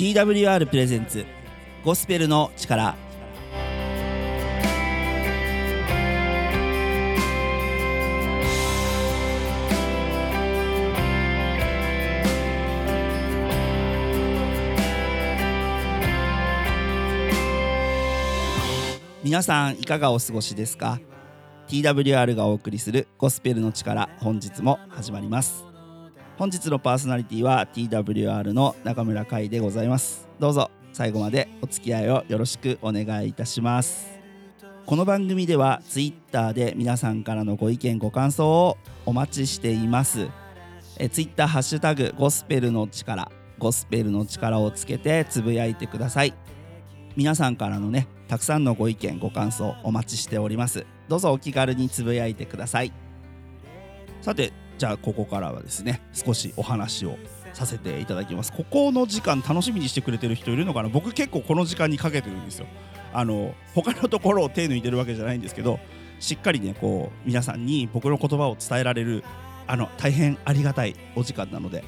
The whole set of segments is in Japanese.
TWR プレゼンツ。ゴスペルの力。皆さんいかがお過ごしですか？TWR がお送りするゴスペルの力本日も始まります。本日のパーソナリティは TWR の中村海でございます。どうぞ最後までお付き合いをよろしくお願いいたします。この番組では Twitter で皆さんからのご意見ご感想をお待ちしています。え Twitter ハッシュタグゴスペルの力ゴスペルの力をつけてつぶやいてください。皆さんからのねたくさんのご意見ご感想お待ちしております。どうぞお気軽につぶやいてください。さてじゃあここからはですね少しお話をさせていただきます。ここの時間楽しみにしてくれてる人いるのかな？僕結構この時間にかけてるんですよ。あの他のところを手抜いてるわけじゃないんですけどしっかりねこう皆さんに僕の言葉を伝えられるあの大変ありがたいお時間なので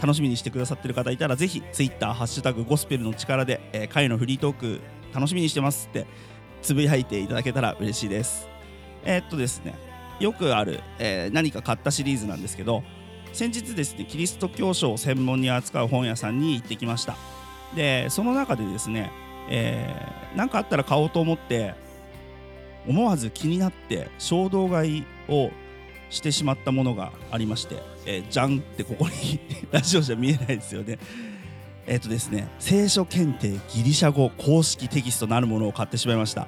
楽しみにしてくださってる方いたらぜひ Twitter ハッシュタグゴスペルの力で、えー、回のフリートーク楽しみにしてますってつぶやいていただけたら嬉しいです。えー、っとですね。よくある、えー、何か買ったシリーズなんですけど先日ですねキリスト教書を専門に扱う本屋さんに行ってきました。でその中でですね何、えー、かあったら買おうと思って思わず気になって衝動買いをしてしまったものがありまして、えー、じゃんってここに ラジオじゃ見えないですよね。えっ、ー、とですね聖書検定ギリシャ語公式テキストなるものを買ってしまいました、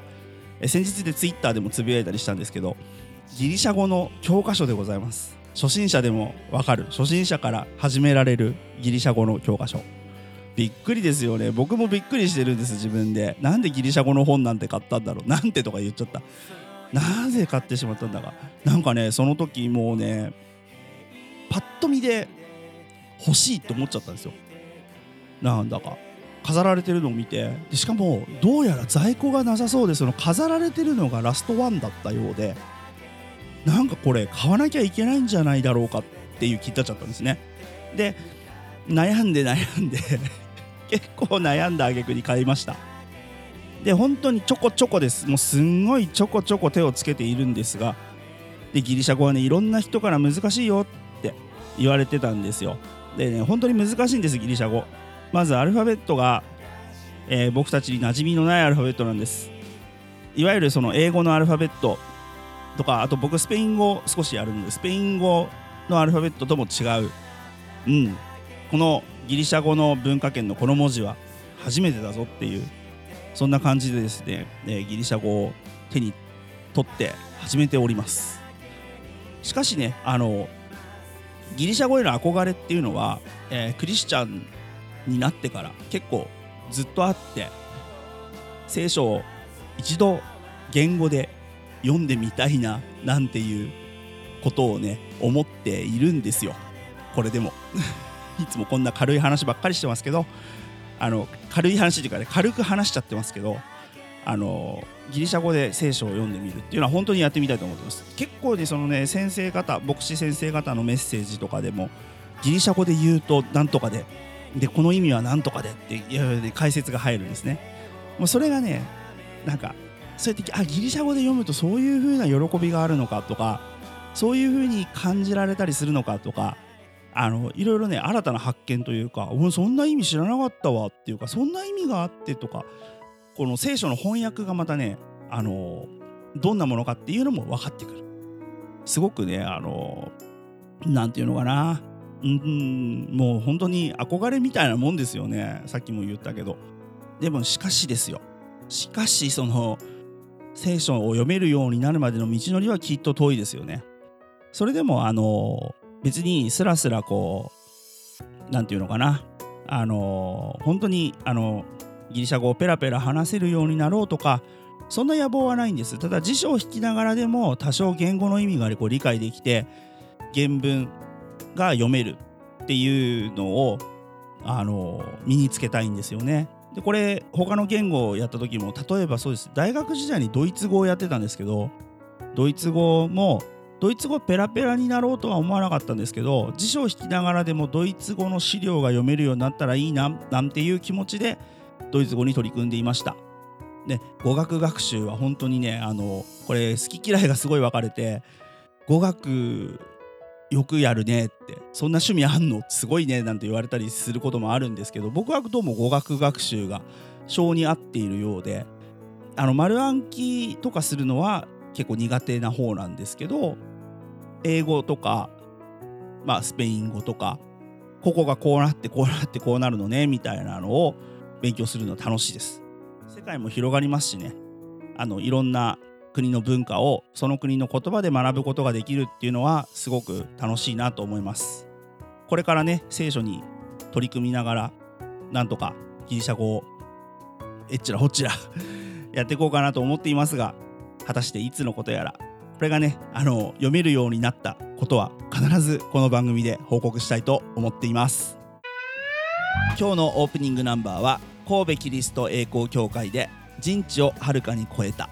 えー、先日でツイッターでもつぶやいたりしたんですけどギリシャ語の教科書でございます。初心者でもわかる。初心者から始められるギリシャ語の教科書。びっくりですよね。僕もびっくりしてるんです自分で。なんでギリシャ語の本なんて買ったんだろう。なんてとか言っちゃった。なぜ買ってしまったんだか。なんかねその時もうねパッと見で欲しいって思っちゃったんですよ。なんだか。飾られてるのを見て。でしかもどうやら在庫がなさそうでその飾られてるのがラストワンだったようで。なんかこれ買わなきゃいけないんじゃないだろうかっていう気になっちゃったんですね。で悩んで悩んで 結構悩んだ挙句に買いました。で本当にちょこちょこです。もうすんごいちょこちょこ手をつけているんですが。でギリシャ語はねいろんな人から難しいよって言われてたんですよ。でね本当に難しいんですギリシャ語。まずアルファベットが、えー、僕たちに馴染みのないアルファベットなんです。いわゆるその英語のアルファベット。とかあと僕スペイン語少しやるのでスペイン語のアルファベットとも違う。うん。このギリシャ語の文化圏のこの文字は初めてだぞっていうそんな感じでですね、えギリシャ語を手に取って始めております。しかしねあのギリシャ語への憧れっていうのは、えー、クリスチャンになってから結構ずっとあって聖書を一度言語で読んでみたいななんていうことをね思っているんですよ。これでも。いつもこんな軽い話ばっかりしてますけどあの軽い話というかね軽く話しちゃってますけどあのギリシャ語で聖書を読んでみるっていうのは本当にやってみたいと思ってます。結構ねそのね先生方牧師先生方のメッセージとかでもギリシャ語で言うとなんとかででこの意味はなんとかでっていう解説が入るんですね。もうそれがねなんかそうやってあギリシャ語で読むとそういう風な喜びがあるのかとかそういう風に感じられたりするのかとかあのいろいろね新たな発見というかそんな意味知らなかったわっていうかそんな意味があってとかこの聖書の翻訳がまたねあのどんなものかっていうのも分かってくる。すごくねあのなんていうのかな。うんもう本当に憧れみたいなもんですよね。さっきも言ったけど。でもしかしですよ。しかしその聖書を読めるようになるまでの道のりはきっと遠いですよね。それでもあの別にスラスラこう何て言うのかな。あの本当にあのギリシャ語をペラペラ話せるようになろうとかそんな野望はないんです。ただ辞書を引きながらでも多少言語の意味がこう理解できて原文が読めるっていうのをあの身につけたいんですよね。でこれ他の言語をやった時も例えばそうです大学時代にドイツ語をやってたんですけどドイツ語もドイツ語ペラペラになろうとは思わなかったんですけど辞書を引きながらでもドイツ語の資料が読めるようになったらいいななんていう気持ちでドイツ語に取り組んでいました。で語学学習は本当にねあのこれ好き嫌いがすごい分かれて語学よくやるねって。そんな趣味あんの？すごいねなんて言われたりすることもあるんですけど僕はどうも語学学習が性に合っているようであの丸暗記とかするのは結構苦手な方なんですけど英語とか、まあ、スペイン語とかここがこうなってこうなってこうなるのねみたいなのを勉強するの楽しいです。世界も広がりますしね。あのいろんな国の文化をその国の言葉で学ぶことができるっていうのはすごく楽しいなと思います。これからね聖書に取り組みながらなんとかギリシャ語をえっちらほっちら やっていこうかなと思っていますが果たしていつのことやらこれがねあの読めるようになったことは必ずこの番組で報告したいと思っています。今日のオープニングナンバーは神戸キリスト栄光協会で人知をはるかに超えた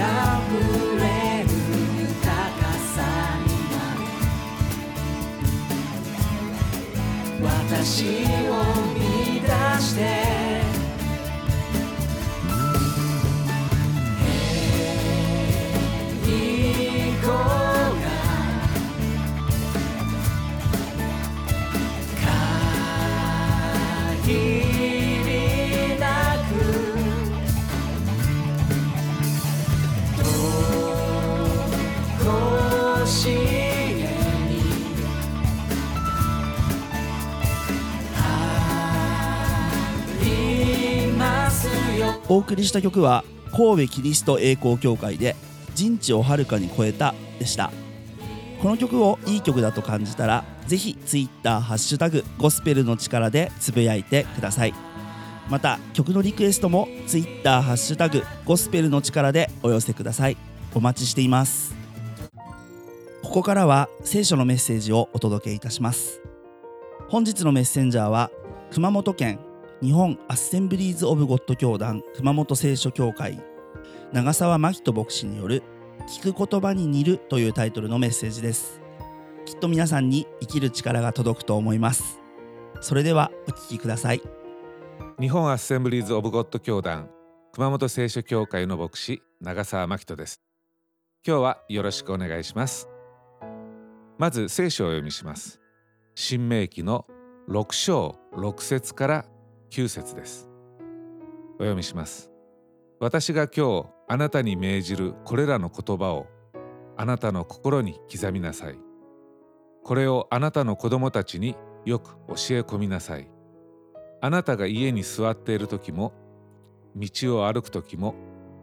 あふれる高さになる私を見出してお送りした曲は神戸キリスト栄光協会で人知をはるかに超えたでした。この曲をいい曲だと感じたらぜひ Twitter ハッシュタグゴスペルの力でつぶやいてください。また曲のリクエストも Twitter ハッシュタグゴスペルの力でお寄せください。お待ちしています。ここからは聖書のメッセージをお届けいたします。本日のメッセンジャーは熊本県日本アッセンブリーズ・オブ・ゴッド教団熊本聖書協会長澤真人牧師による「聞く言葉に似る」というタイトルのメッセージです。きっと皆さんに生きる力が届くと思います。それではお聞きください。日本アッセンブリーズ・オブ・ゴッド教団熊本聖書協会の牧師長澤真人です。今日はよろしくお願いします。まず聖書をお読みします。新明記の6章6節から9節です。お読みします。私が今日あなたに命じるこれらの言葉をあなたの心に刻みなさい。これをあなたの子供たちによく教え込みなさい。あなたが家に座っている時も道を歩く時も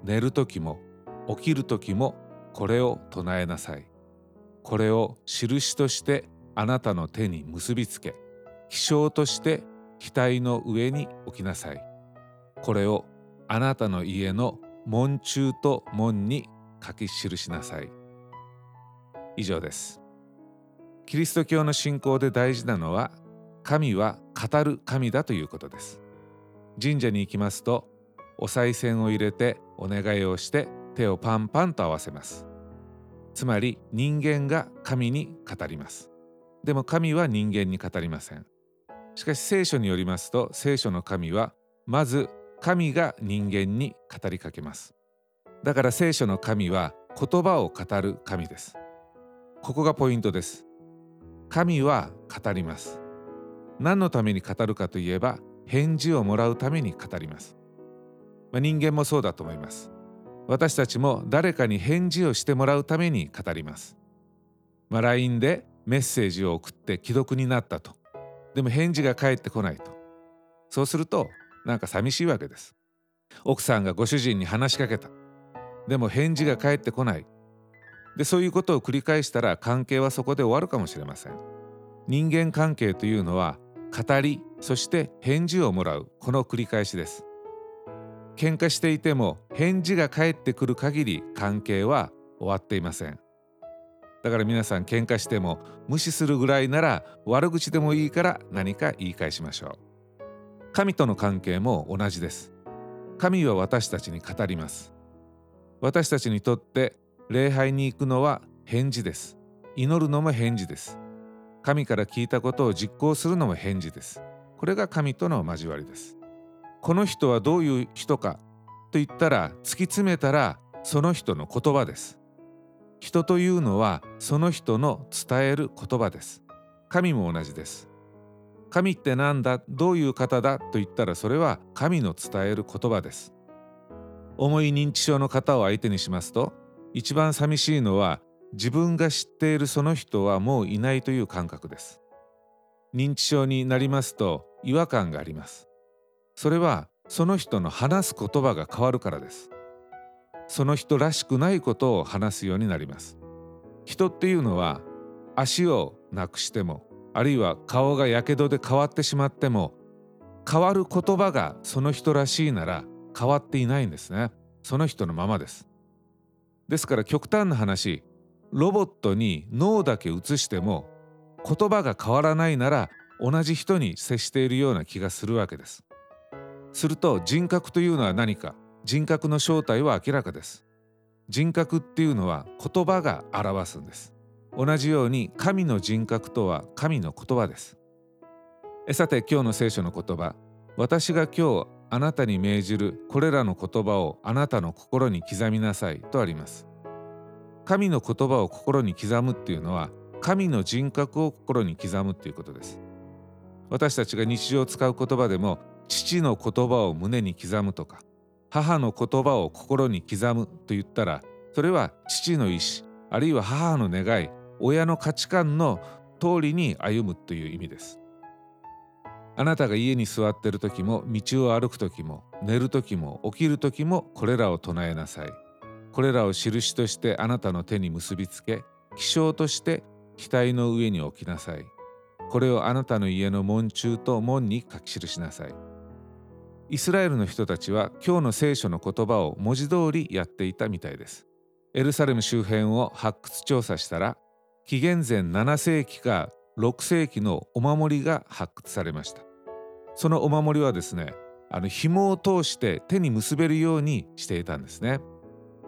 寝る時も起きる時もこれを唱えなさい。これを印としてあなたの手に結びつけ気象として額の上に置きなさい。これをあなたの家の門中と門に書き記しなさい。以上です。キリスト教の信仰で大事なのは神は語る神だということです。神社に行きますとお賽銭を入れてお願いをして手をパンパンと合わせます。つまり人間が神に語ります。でも神は人間に語りません。しかし聖書によりますと聖書の神はまず神が人間に語りかけます。だから聖書の神は言葉を語る神です。ここがポイントです。神は語ります。何のために語るかといえば返事をもらうために語ります、まあ、人間もそうだと思います。私たちも誰かに返事をしてもらうために語ります、まあ、LINE でメッセージを送って既読になったと。でも返事が返ってこないと。そうするとなんか寂しいわけです。奥さんがご主人に話しかけた。でも返事が返ってこない。でそういうことを繰り返したら関係はそこで終わるかもしれません。人間関係というのは語りそして返事をもらうこの繰り返しです。喧嘩していても返事が返ってくる限り関係は終わっていません。だから皆さん喧嘩しても無視するぐらいなら悪口でもいいから何か言い返しましょう。神との関係も同じです。神は私たちに語ります。私たちにとって礼拝に行くのは返事です。祈るのも返事です。神から聞いたことを実行するのも返事です。これが神との交わりです。この人はどういう人かと言ったら突き詰めたらその人の言葉です。人というのはその人の伝える言葉です。神も同じです。神って何だ？どういう方だ？と言ったらそれは神の伝える言葉です。重い認知症の方を相手にしますと一番寂しいのは自分が知っているその人はもういないという感覚です。認知症になりますと違和感があります。それはその人の話す言葉が変わるからです。その人らしくないことを話すようになります。人っていうのは足をなくしてもあるいは顔がやけどで変わってしまっても変わる言葉がその人らしいなら変わっていないんですね。その人のままです。ですから極端な話ロボットに脳だけ移しても言葉が変わらないなら同じ人に接しているような気がするわけです。すると人格というのは何か？人格の正体は明らかです。人格っていうのは言葉が表すんです。同じように神の人格とは神の言葉です。さて今日の聖書の言葉。私が今日あなたに命じるこれらの言葉をあなたの心に刻みなさいとあります。神の言葉を心に刻むっていうのは神の人格を心に刻むっていうことです。私たちが日常使う言葉でも父の言葉を胸に刻むとか母の言葉を心に刻むと言ったらそれは父の意志あるいは母の願い親の価値観の通りに歩むという意味です。あなたが家に座ってる時も道を歩く時も寝る時も起きる時もこれらを唱えなさい。これらを印としてあなたの手に結びつけ気象として額の上に置きなさい。これをあなたの家の門中と門に書き記しなさい。イスラエルの人たちは今日の聖書の言葉を文字通りやっていたみたいです。エルサレム周辺を発掘調査したら紀元前7世紀か6世紀のお守りが発掘されました。そのお守りはですねあの紐を通して手に結べるようにしていたんですね。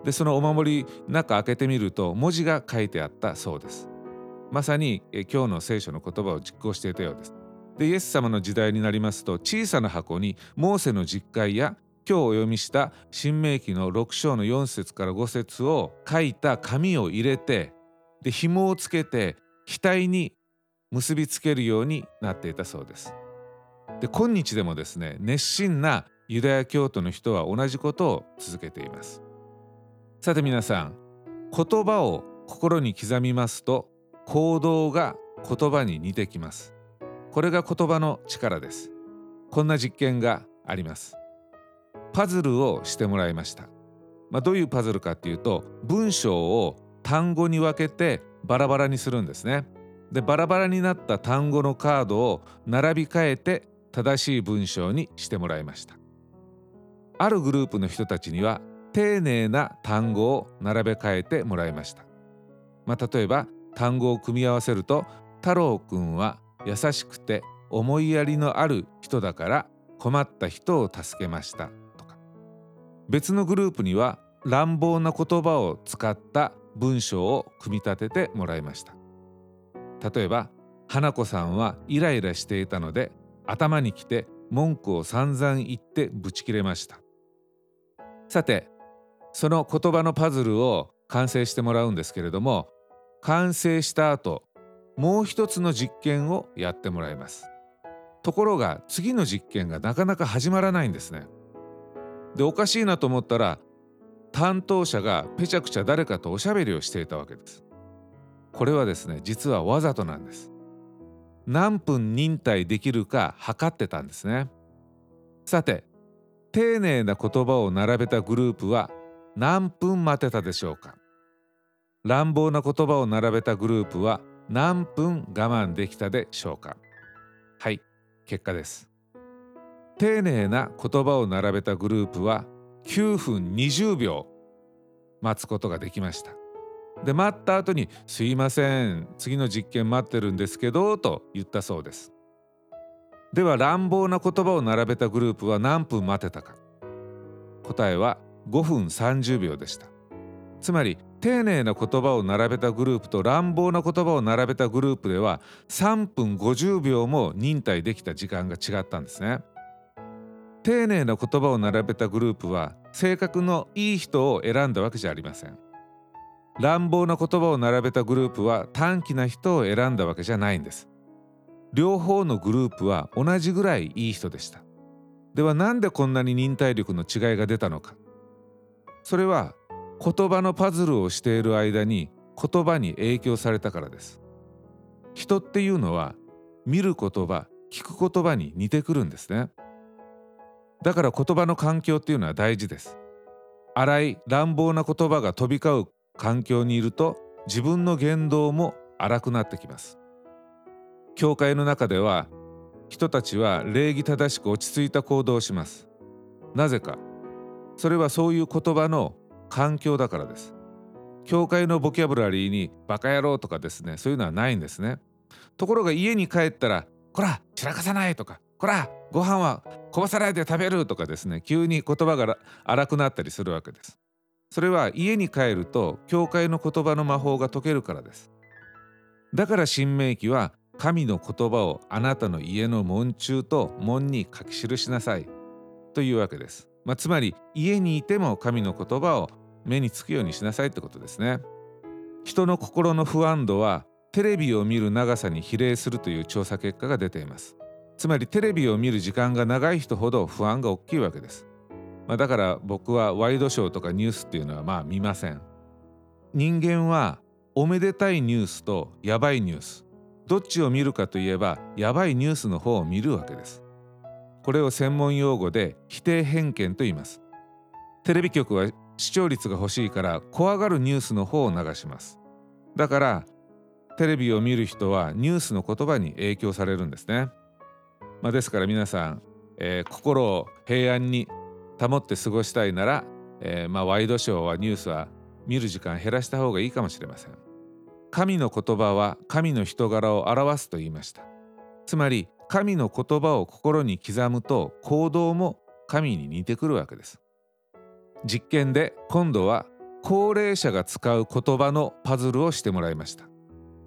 でそのお守り中開けてみると文字が書いてあったそうです。まさに今日の聖書の言葉を実行していたようです。でイエス様の時代になりますと小さな箱にモーセの実会や今日お読みした新明記の6章の4節から5節を書いた紙を入れてで紐をつけて額に結びつけるようになっていたそうです。で今日でもですね熱心なユダヤ教徒の人は同じことを続けています。さて皆さん言葉を心に刻みますと行動が言葉に似てきます。これが言葉の力ですこんな実験がありますパズルをしてもらいましたまあ、どういうパズルかっていうと文章を単語に分けてバラバラにするんですね。でバラバラになった単語のカードを並び替えて正しい文章にしてもらいました。あるグループの人たちには丁寧な単語を並べ替えてもらいました。まあ、例えば単語を組み合わせると「太郎くんは優しくて思いやりのある人だから困った人を助けました」とか。別のグループには乱暴な言葉を使った文章を組み立ててもらいました。例えば花子さんはイライラしていたので頭にきて文句を散々言ってブチ切れました。さてその言葉のパズルを完成してもらうんですけれども完成した後もう一つの実験をやってもらいます。ところが次の実験がなかなか始まらないんですね。でおかしいなと思ったら担当者がぺちゃくちゃ誰かとおしゃべりをしていたわけです。これはですね実はわざとなんです。何分忍耐できるか測ってたんですね。さて丁寧な言葉を並べたグループは何分待てたでしょうか。乱暴な言葉を並べたグループは何分我慢できたでしょうか？はい結果です。丁寧な言葉を並べたグループは9分20秒待つことができました。で待った後に「すいません次の実験待ってるんですけど」と言ったそうです。では乱暴な言葉を並べたグループは何分待てたか？答えは5分30秒でした。つまり丁寧な言葉を並べたグループと乱暴な言葉を並べたグループでは3分50秒も忍耐できた時間が違ったんですね。丁寧な言葉を並べたグループは性格のいい人を選んだわけじゃありません。乱暴な言葉を並べたグループは短気な人を選んだわけじゃないんです。両方のグループは同じぐらいいい人でした。ではなんでこんなに忍耐力の違いが出たのか。それは言葉のパズルをしている間に言葉に影響されたからです。人っていうのは見る言葉聞く言葉に似てくるんですね。だから言葉の環境っていうのは大事です。荒い乱暴な言葉が飛び交う環境にいると自分の言動も荒くなってきます。教会の中では人たちは礼儀正しく落ち着いた行動をします。なぜか。それはそういう言葉の環境だからです。教会のボキャブラリーにバカ野郎とかですねそういうのはないんですね。ところが家に帰ったらこら散らかさないとかこらご飯はこぼさないで食べるとかですね急に言葉が荒くなったりするわけです。それは家に帰ると教会の言葉の魔法が解けるからです。だから新明記は神の言葉をあなたの家の門中と門に書き記しなさいというわけです。まあ、つまり家にいても神の言葉を目につくようにしなさいってことですね。人の心の不安度はテレビを見る長さに比例するという調査結果が出ています。つまりテレビを見る時間が長い人ほど不安が大きいわけです。まあ、だから僕はワイドショーとかニュースっていうのはまあ見ません。人間はおめでたいニュースとやばいニュースどっちを見るかといえばやばいニュースの方を見るわけです。これを専門用語で否定偏見と言います。テレビ局は視聴率が欲しいから怖がるニュースの方を流します。だからテレビを見る人はニュースの言葉に影響されるんですね、まあ、ですから皆さん、えー、心を平安に保って過ごしたいなら、えー、まあ、ワイドショーはニュースは見る時間減らした方がいいかもしれません。神の言葉は神の人柄を表すと言いました。つまり神の言葉を心に刻むと行動も神に似てくるわけです。実験で今度は高齢者が使う言葉のパズルをしてもらいました。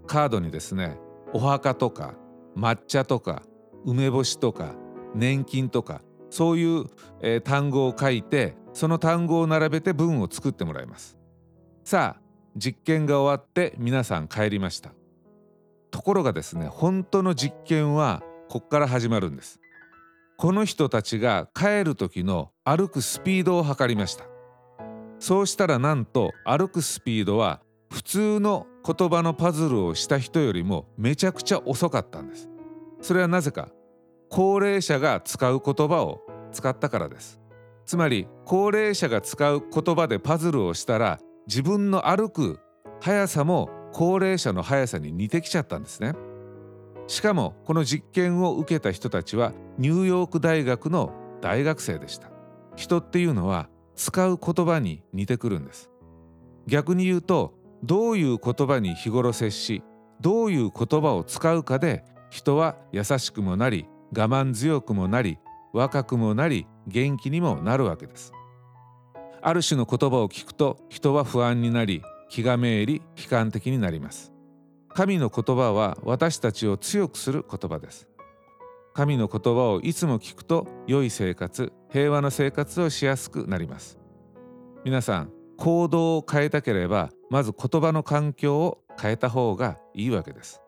カードにですねお墓とか抹茶とか梅干しとか年金とかそういう、えー、単語を書いてその単語を並べて文を作ってもらいます。さあ実験が終わって皆さん帰りました。ところがですね本当の実験はこっから始まるんです。この人たちが帰る時の歩くスピードを測りました。そうしたらなんと歩くスピードは普通の言葉のパズルをした人よりもめちゃくちゃ遅かったんです。それはなぜか高齢者が使う言葉を使ったからです。つまり高齢者が使う言葉でパズルをしたら自分の歩く速さも高齢者の速さに似てきちゃったんですね。しかもこの実験を受けた人たちはニューヨーク大学の大学生でした。人っていうのは使う言葉に似てくるんです。逆に言うとどういう言葉に日頃接しどういう言葉を使うかで人は優しくもなり我慢強くもなり若くもなり元気にもなるわけです。ある種の言葉を聞くと人は不安になり気がめいり悲観的になります。神の言葉は私たちを強くする言葉です。神の言葉をいつも聞くと良い生活平和な生活をしやすくなります。皆さん行動を変えたければまず言葉の環境を変えた方がいいわけです。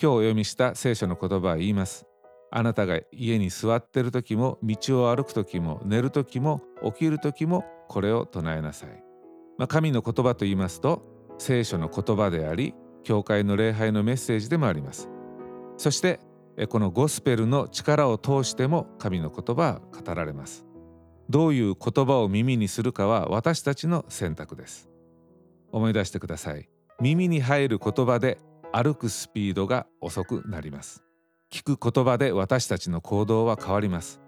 今日お読みした聖書の言葉は言います。あなたが家に座ってる時も道を歩く時も寝る時も起きる時もこれを唱えなさい、まあ、神の言葉と言いますと聖書の言葉であり教会の礼拝のメッセージでもあります。そしてこのゴスペルの力を通しても神の言葉は語られます。どういう言葉を耳にするかは私たちの選択です。思い出してください。耳に入る言葉で歩くスピードが遅くなります。聞く言葉で私たちの行動は変わります。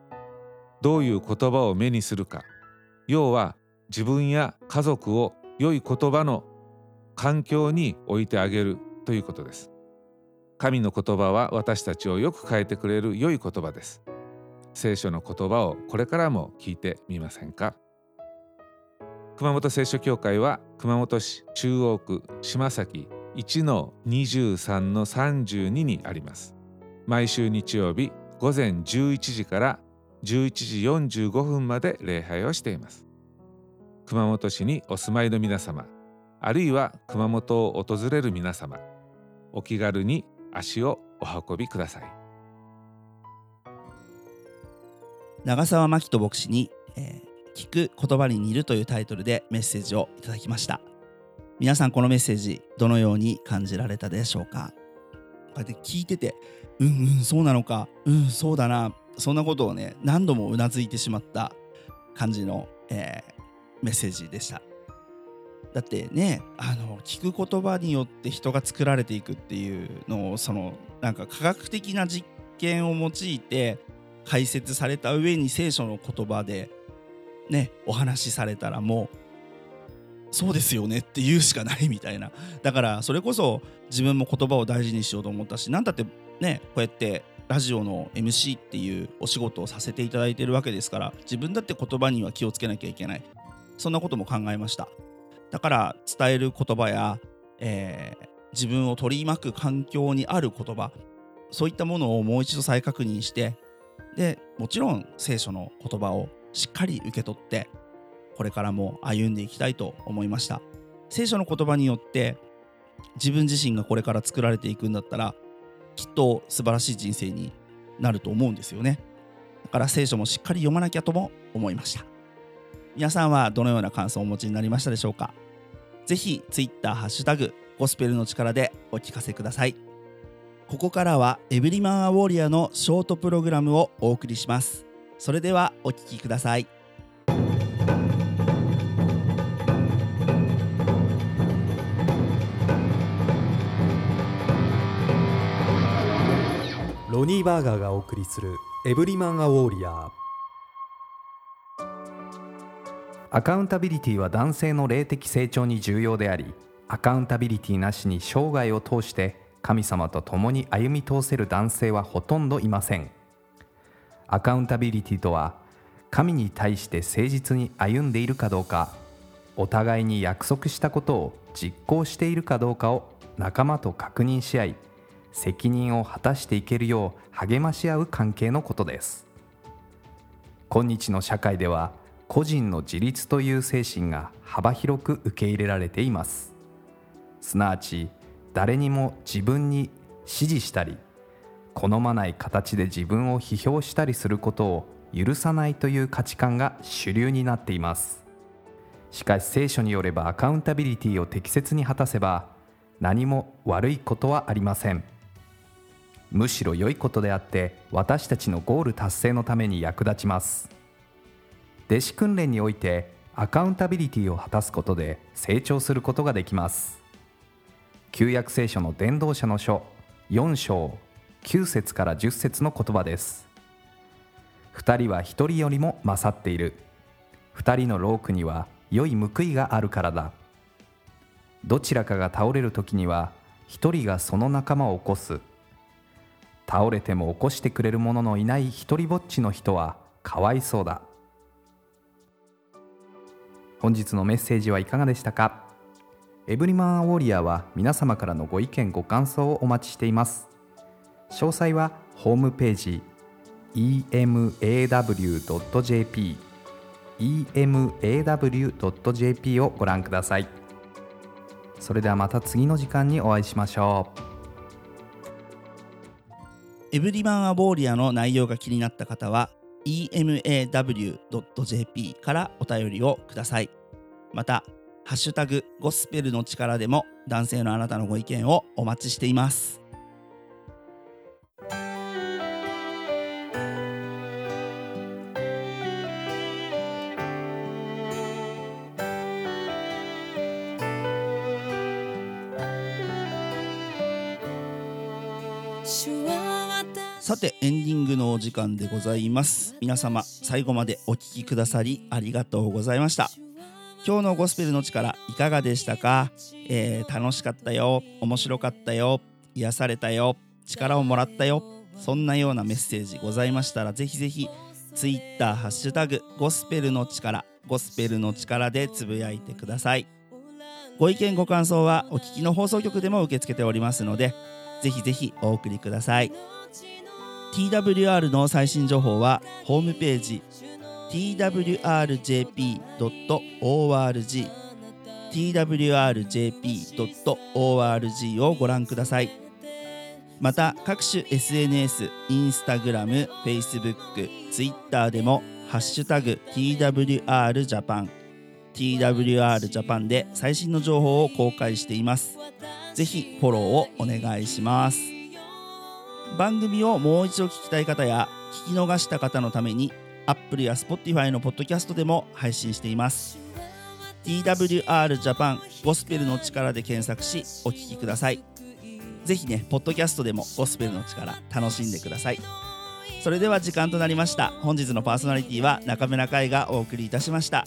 どういう言葉を目にするか。要は自分や家族を良い言葉の環境に置いてあげるということです。神の言葉は私たちをよく変えてくれる良い言葉です。聖書の言葉をこれからも聞いてみませんか？熊本聖書協会は熊本市中央区島崎1の23の32にあります。毎週日曜日午前11時から11時45分まで礼拝をしています。熊本市にお住まいの皆様あるいは熊本を訪れる皆様お気軽に足をお運びください。長澤真人牧師に、えー聞く言葉に似るというタイトルでメッセージをいただきました。皆さんこのメッセージどのように感じられたでしょうか？こうやって聞いててうんうんそうなのかうんそうだなそんなことをね何度もうなずいてしまった感じの、えーメッセージでした。だってねあの聞く言葉によって人が作られていくっていうのをそのなんか科学的な実験を用いて解説された上に聖書の言葉でねお話しされたらもうそうですよねって言うしかないみたいなだからそれこそ自分も言葉を大事にしようと思ったし何だってねこうやってラジオの MC っていうお仕事をさせていただいてるわけですから自分だって言葉には気をつけなきゃいけないそんなことも考えました。だから伝える言葉や、えー自分を取り巻く環境にある言葉そういったものをもう一度再確認してでもちろん聖書の言葉をしっかり受け取ってこれからも歩んでいきたいと思いました。聖書の言葉によって自分自身がこれから作られていくんだったらきっと素晴らしい人生になると思うんですよね。だから聖書もしっかり読まなきゃとも思いました。皆さんはどのような感想をお持ちになりましたでしょうか？ぜひ Twitter ハッシュタグゴスペルの力でお聞かせください。ここからはエブリマンアウォーリアのショートプログラムをお送りします。それではお聞きください。ロニーバーガーがお送りするエブリマン・ア・ウォーリア。ーアカウンタビリティは男性の霊的成長に重要でありアカウンタビリティなしに生涯を通して神様と共に歩み通せる男性はほとんどいません。アカウンタビリティとは神に対して誠実に歩んでいるかどうかお互いに約束したことを実行しているかどうかを仲間と確認し合い責任を果たしていけるよう励まし合う関係のことです。今日の社会では個人の自立という精神が幅広く受け入れられています。すなわち誰にも自分に指示したり好まない形で自分を批評したりすることを許さないという価値観が主流になっています。しかし聖書によればアカウンタビリティを適切に果たせば何も悪いことはありません。むしろ良いことであって私たちのゴール達成のために役立ちます。弟子訓練においてアカウンタビリティを果たすことで成長することができます。旧約聖書の伝道者の書4章9節から10節の言葉です。2人は1人よりも勝っている。2人のロークには良い報いがあるからだ。どちらかが倒れる時には1人がその仲間を起こす。倒れても起こしてくれる者のいない一人ぼっちの人はかわいそうだ。本日のメッセージはいかがでしたか？エブリマンウォリアは皆様からのご意見ご感想をお待ちしています。詳細はホームページ emaw.jp emaw.jp をご覧ください。それではまた次の時間にお会いしましょう。エブリマンアボーリアの内容が気になった方は emaw.jp からお便りをください。またハッシュタグゴスペルの力でも男性のあなたのご意見をお待ちしています。さてエンディングのお時間でございます。皆様最後までお聞きくださりありがとうございました。今日のゴスペルの力いかがでしたか、えー楽しかったよ。面白かったよ。癒されたよ。力をもらったよ。そんなようなメッセージございましたらぜひぜひ Twitter ハッシュタグゴスペルの力ゴスペルの力でつぶやいてください。ご意見ご感想はお聞きの放送局でも受け付けておりますのでぜひぜひお送りください。TWR の最新情報はホームページ twrjp.org twrjp.org をご覧ください。また各種 SNS インスタグラム、Facebook、Twitter でもハッシュタグ TWR ジャパン TWR ジャパンで最新の情報を公開しています。ぜひフォローをお願いします。番組をもう一度聞きたい方や聞き逃した方のために Apple や Spotify のポッドキャストでも配信しています。TWR ジャパンゴスペルの力で検索しお聞きください。ぜひねポッドキャストでもゴスペルの力楽しんでください。それでは時間となりました。本日のパーソナリティは中村海がお送りいたしました。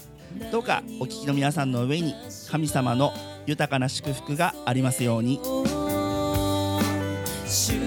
どうかお聞きの皆さんの上に神様の豊かな祝福がありますように。主